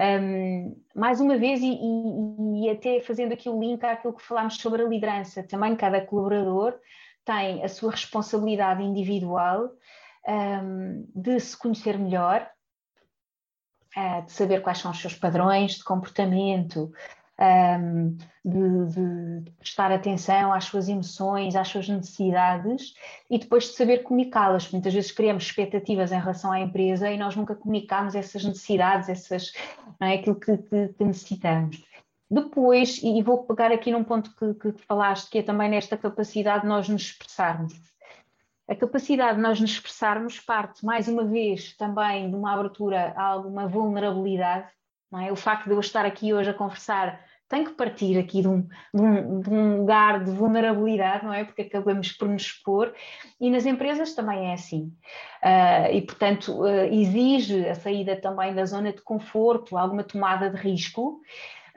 Um, mais uma vez, e, e, e, até fazendo aqui o link àquilo que falámos sobre a liderança, também cada colaborador tem a sua responsabilidade individual um, de se conhecer melhor, uh, de saber quais são os seus padrões de comportamento, um, de, de, prestar atenção às suas emoções, às suas necessidades e depois de saber comunicá-las. Muitas vezes criamos expectativas em relação à empresa e nós nunca comunicamos essas necessidades, essas, não é, aquilo que, que, que necessitamos. Depois, e vou pegar aqui num ponto que, que falaste, que é também nesta capacidade de nós nos expressarmos. A capacidade de nós nos expressarmos parte, mais uma vez, também de uma abertura a alguma vulnerabilidade. Não é? O facto de eu estar aqui hoje a conversar tem que partir aqui de um, de, um, de um, lugar de vulnerabilidade, não é? Porque acabamos por nos expor, e nas empresas também é assim. Uh, e, portanto, uh, exige a saída também da zona de conforto, alguma tomada de risco,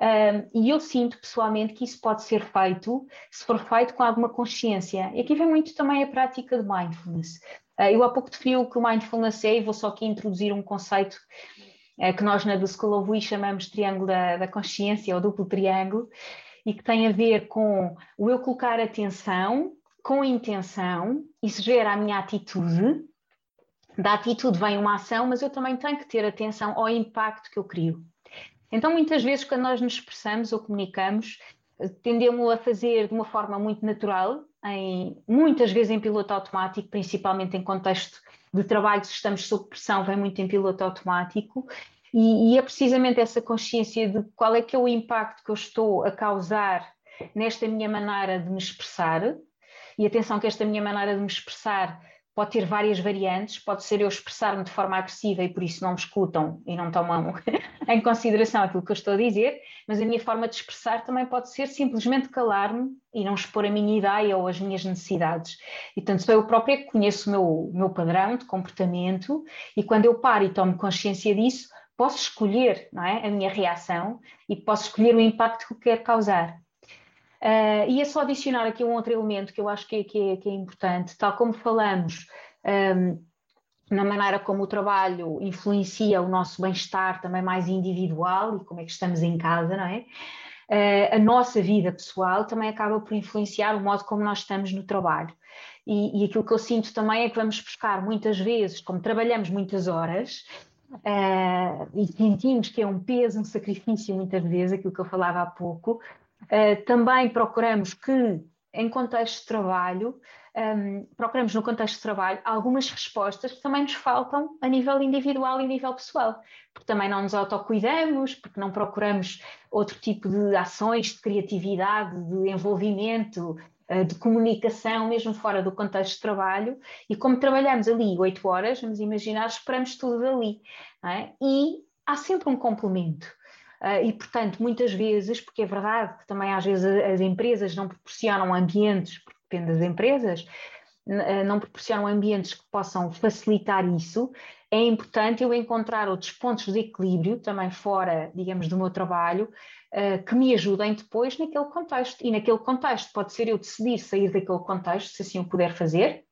um, e eu sinto pessoalmente que isso pode ser feito se for feito com alguma consciência. E aqui vem muito também a prática de mindfulness. Uh, eu há pouco defini o que o mindfulness é e vou só aqui introduzir um conceito uh, que nós na The School of We chamamos de triângulo da, da consciência ou duplo triângulo e que tem a ver com o eu colocar atenção com intenção, isso gera a minha atitude, da atitude vem uma ação, mas eu também tenho que ter atenção ao impacto que eu crio. Então, muitas vezes, quando nós nos expressamos ou comunicamos, tendemos a fazer de uma forma muito natural, em, muitas vezes em piloto automático, principalmente em contexto de trabalho, se estamos sob pressão, vem muito em piloto automático, e, e, é precisamente essa consciência de qual é que é o impacto que eu estou a causar nesta minha maneira de me expressar, e atenção que esta minha maneira de me expressar pode ter várias variantes, pode ser eu expressar-me de forma agressiva e por isso não me escutam e não tomam em consideração aquilo que eu estou a dizer, mas a minha forma de expressar também pode ser simplesmente calar-me e não expor a minha ideia ou as minhas necessidades. E tanto sou eu própria que conheço o meu, meu padrão de comportamento e quando eu paro e tomo consciência disso, posso escolher não é, a minha reação e posso escolher o impacto que eu quero causar. Uh, e é só adicionar aqui um outro elemento que eu acho que é, que é, que é importante, tal como falamos um, na maneira como o trabalho influencia o nosso bem-estar também mais individual e como é que estamos em casa, não é? Uh, a nossa vida pessoal também acaba por influenciar o modo como nós estamos no trabalho. E, e aquilo que eu sinto também é que vamos buscar muitas vezes, como trabalhamos muitas horas, Uh, e sentimos que é um peso, um sacrifício muitas vezes, aquilo que eu falava há pouco, Uh, também procuramos que, em contexto de trabalho, um, ehm, procuramos no contexto de trabalho algumas respostas que também nos faltam a nível individual e a nível pessoal, porque também não nos autocuidamos, porque não procuramos outro tipo de ações de criatividade, de envolvimento, uh, de comunicação, mesmo fora do contexto de trabalho, e como trabalhamos ali oito horas, vamos imaginar, esperamos tudo dali, é? e há sempre um complemento. Uh, e, portanto, muitas vezes, porque é verdade que também às vezes as empresas não proporcionam ambientes, porque depende das empresas, ah, não proporcionam ambientes que possam facilitar isso, é importante eu encontrar outros pontos de equilíbrio, também fora, digamos, do meu trabalho, uh, que me ajudem depois naquele contexto. E naquele contexto pode ser eu decidir sair daquele contexto, se assim o puder fazer,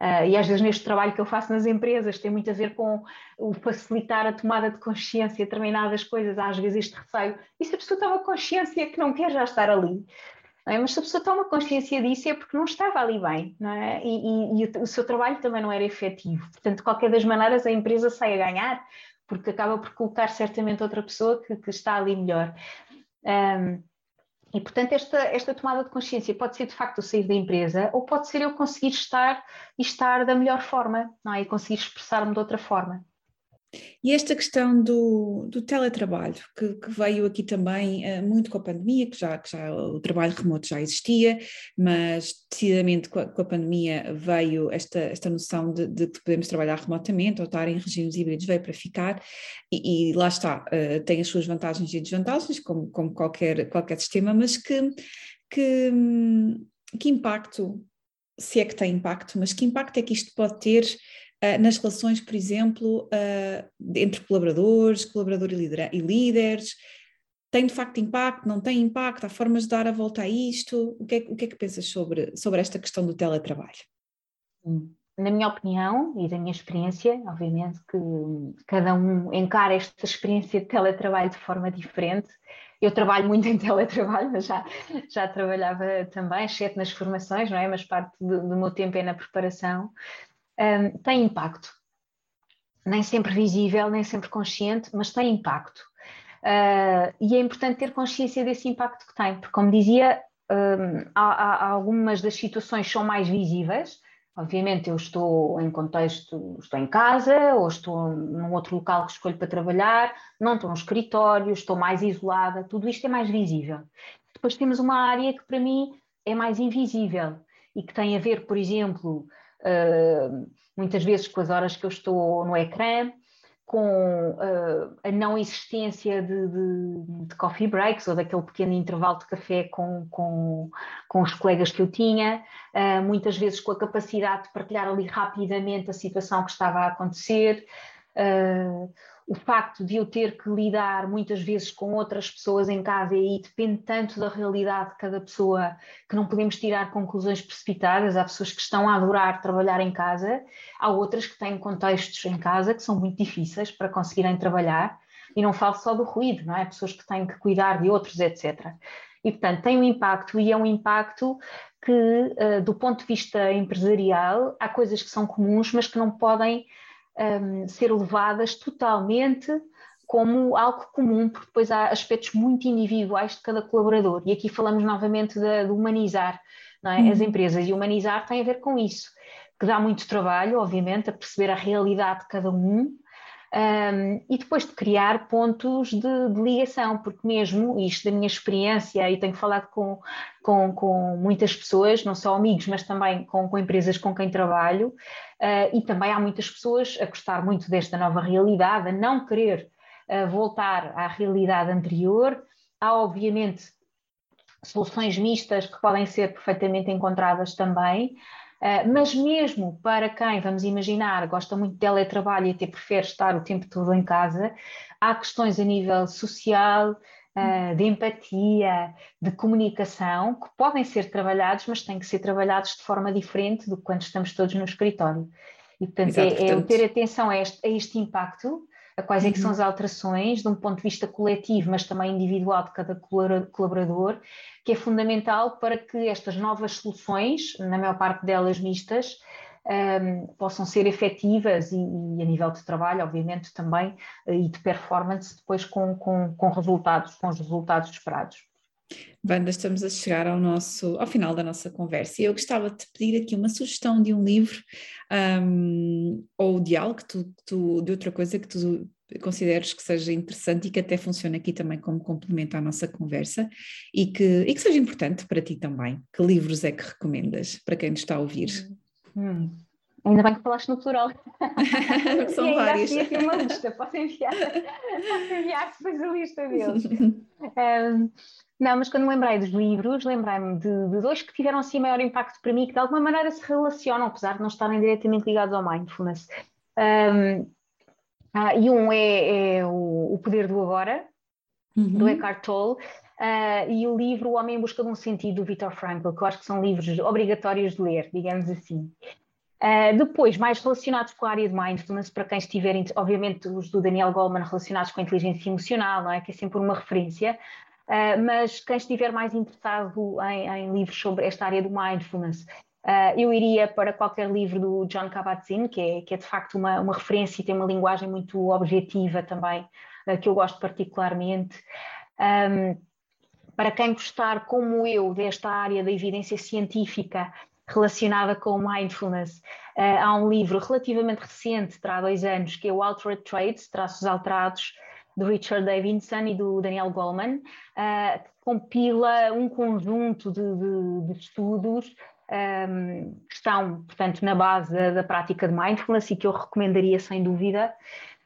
Uh, e às vezes neste trabalho que eu faço nas empresas tem muito a ver com o facilitar a tomada de consciência de determinadas coisas, às vezes este receio. E se a pessoa toma consciência que não quer já estar ali? É? Mas se a pessoa toma consciência disso é porque não estava ali bem, é? E, e, e o, seu trabalho também não era efetivo. Portanto, de qualquer das maneiras, a empresa sai a ganhar, porque acaba por colocar certamente outra pessoa que, que está ali melhor. Um, e, portanto, esta, esta tomada de consciência pode ser de facto o sair da empresa ou pode ser eu conseguir estar e estar da melhor forma, não é? E conseguir expressar-me de outra forma. E esta questão do, do teletrabalho, que, que, veio aqui também uh, muito com a pandemia, que já, que já o trabalho remoto já existia, mas decididamente com a, com a pandemia veio esta, esta noção de, de, que podemos trabalhar remotamente ou estar em regimes híbridos, veio para ficar, e, e lá está, uh, tem as suas vantagens e desvantagens, como, como qualquer, qualquer sistema, mas que, que, que impacto, se é que tem impacto, mas que impacto é que isto pode ter nas relações, por exemplo, uh, entre colaboradores, colaborador e, líderes? Tem de facto impacto? Não tem impacto? Há formas de dar a volta a isto? O que é, o que, é que pensas sobre, sobre esta questão do teletrabalho? Na minha opinião e da minha experiência, obviamente que cada um encara esta experiência de teletrabalho de forma diferente. Eu trabalho muito em teletrabalho, mas já, já trabalhava também, exceto nas formações, não é? Mas parte do, do meu tempo é na preparação um, tem impacto. Nem sempre visível, nem sempre consciente, mas tem impacto. Uh, e é importante ter consciência desse impacto que tem, porque, como dizia, um, há, há, algumas das situações são mais visíveis. Obviamente, eu estou em contexto, estou em casa, ou estou num outro local que escolho para trabalhar, não estou no escritório, estou mais isolada, tudo isto é mais visível. Depois temos uma área que, para mim, é mais invisível e que tem a ver, por exemplo, uh, muitas vezes com as horas que eu estou no ecrã, com uh, a não existência de, de, de, coffee breaks ou daquele pequeno intervalo de café com, com, com os colegas que eu tinha, uh, muitas vezes com a capacidade de partilhar ali rapidamente a situação que estava a acontecer. Uh, o facto de eu ter que lidar muitas vezes com outras pessoas em casa e depende tanto da realidade de cada pessoa que não podemos tirar conclusões precipitadas. Há pessoas que estão a adorar trabalhar em casa, há outras que têm contextos em casa que são muito difíceis para conseguirem trabalhar. E não falo só do ruído, não é? Pessoas que têm que cuidar de outros, etc. E, portanto, tem um impacto e é um impacto que, uh, do ponto de vista empresarial, há coisas que são comuns, mas que não podem um, ser levadas totalmente como algo comum, porque depois há aspectos muito individuais de cada colaborador. E aqui falamos novamente de, de humanizar é? uhum. as empresas, e humanizar tem a ver com isso, que dá muito trabalho, obviamente, a perceber a realidade de cada um, um, e depois de criar pontos de, de, ligação, porque mesmo isto da minha experiência, e tenho falado com, com, com muitas pessoas, não só amigos, mas também com, com empresas com quem trabalho, uh, e também há muitas pessoas a gostar muito desta nova realidade, a não querer uh, voltar à realidade anterior. Há, obviamente, soluções mistas que podem ser perfeitamente encontradas também, mas mesmo para quem, vamos imaginar, gosta muito de teletrabalho e até prefere estar o tempo todo em casa, há questões a nível social, uh, de empatia, de comunicação, que podem ser trabalhados, mas têm que ser trabalhados de forma diferente do que quando estamos todos no escritório. E, portanto, Exato, é, portanto... é ter atenção a este, a este impacto quais é que são uhum. as alterações, de um ponto de vista coletivo, mas também individual de cada colaborador, que é fundamental para que estas novas soluções, na maior parte delas mistas, um, possam ser efetivas e, e, a nível de trabalho, obviamente, também, e de performance, depois com, com, com resultados, com os resultados esperados. Wanda, estamos a chegar ao, nosso, ao final da nossa conversa e eu gostava de te pedir aqui uma sugestão de um livro um, ou de algo que tu, tu, de outra coisa que tu consideres que seja interessante e que até funcione aqui também como complemento à nossa conversa e que, e que seja importante para ti também. Que livros é que recomendas para quem nos está a ouvir? Hum. Ainda bem que falaste no plural. São e vários. Assim, aqui uma lista, posso enviar, posso enviar depois a lista deles. um, não, mas quando me lembrei dos livros, lembrei-me de, de, dois que tiveram assim maior impacto para mim, que de alguma maneira se relacionam, apesar de não estarem diretamente ligados ao mindfulness. Um, ah, e um é, é o, o, Poder do Agora, uhum. do Eckhart Tolle, uh, e o livro O Homem em Busca de um Sentido, do Viktor Frankl, que eu acho que são livros obrigatórios de ler, digamos assim. Uh, depois, mais relacionados com a área de mindfulness, para quem estiver, obviamente, os do Daniel Goleman relacionados com a inteligência emocional, não é? que é sempre uma referência, uh, mas quem estiver mais interessado em, em, livros sobre esta área do mindfulness, uh, eu iria para qualquer livro do John Kabat-Zinn, que é, que é de facto uma, uma referência e tem uma linguagem muito objetiva também, que eu gosto particularmente. Um, para quem gostar, como eu, desta área da evidência científica, relacionada com mindfulness. Uh, há um livro relativamente recente, terá dois anos, que é o Altered Traits, Traços Alterados, do Richard Davidson e do Daniel Goleman, uh, que compila um conjunto de, de, de estudos um, ehm, que estão, portanto, na base da, da, prática de mindfulness e que eu recomendaria sem dúvida.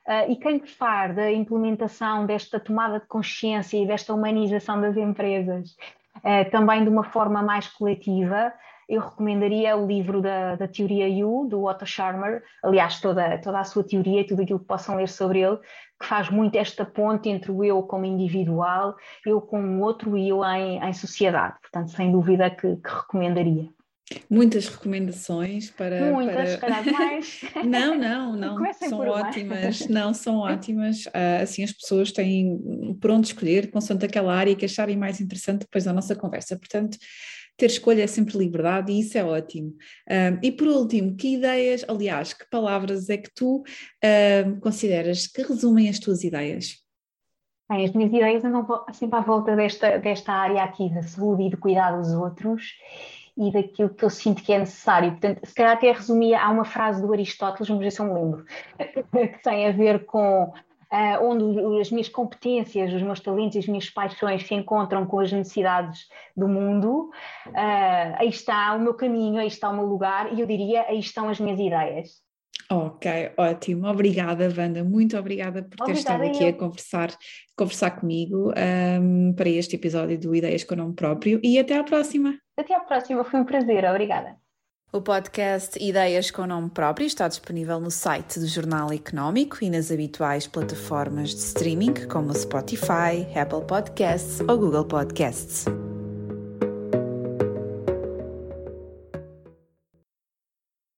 Uh, e quem gostar da implementação desta tomada de consciência e desta humanização das empresas, uh, também de uma forma mais coletiva, eu recomendaria o livro da, da teoria U, do Otto Scharmer, aliás, toda, toda a sua teoria e tudo aquilo que possam ler sobre ele, que faz muito esta ponte entre o eu como individual, eu como outro e eu em, em sociedade. Portanto, sem dúvida que, que recomendaria. Muitas recomendações para. Muitas, para... mais. Não, não, não. são ótimas. Não, são ótimas. Uh, assim as pessoas têm por onde escolher, consoante aquela área que acharem mais interessante depois da nossa conversa. Portanto, ter escolha é sempre liberdade e isso é ótimo. Um, e por último, que ideias, aliás, que palavras é que tu um, consideras que resumem as tuas ideias? Bem, as minhas ideias andam sempre à volta desta, desta área aqui da saúde e do cuidar dos outros e daquilo que eu sinto que é necessário. Portanto, se calhar até resumia, há uma frase do Aristóteles, se eu me lembro, que tem a ver com uh, onde as minhas competências, os meus talentos e as minhas paixões se encontram com as necessidades do mundo, uh, aí está o meu caminho, aí está o meu lugar e eu diria, aí estão as minhas ideias. Ok, ótimo. Obrigada, Wanda. Muito obrigada por ter estado aqui eu. a conversar, conversar comigo um, para este episódio do Ideias com o Nome Próprio e até à próxima. Até à próxima, foi um prazer. Obrigada. O podcast Ideias com Nome Próprio está disponível no site do Jornal Económico e nas habituais plataformas de streaming como Spotify, Apple Podcasts ou Google Podcasts.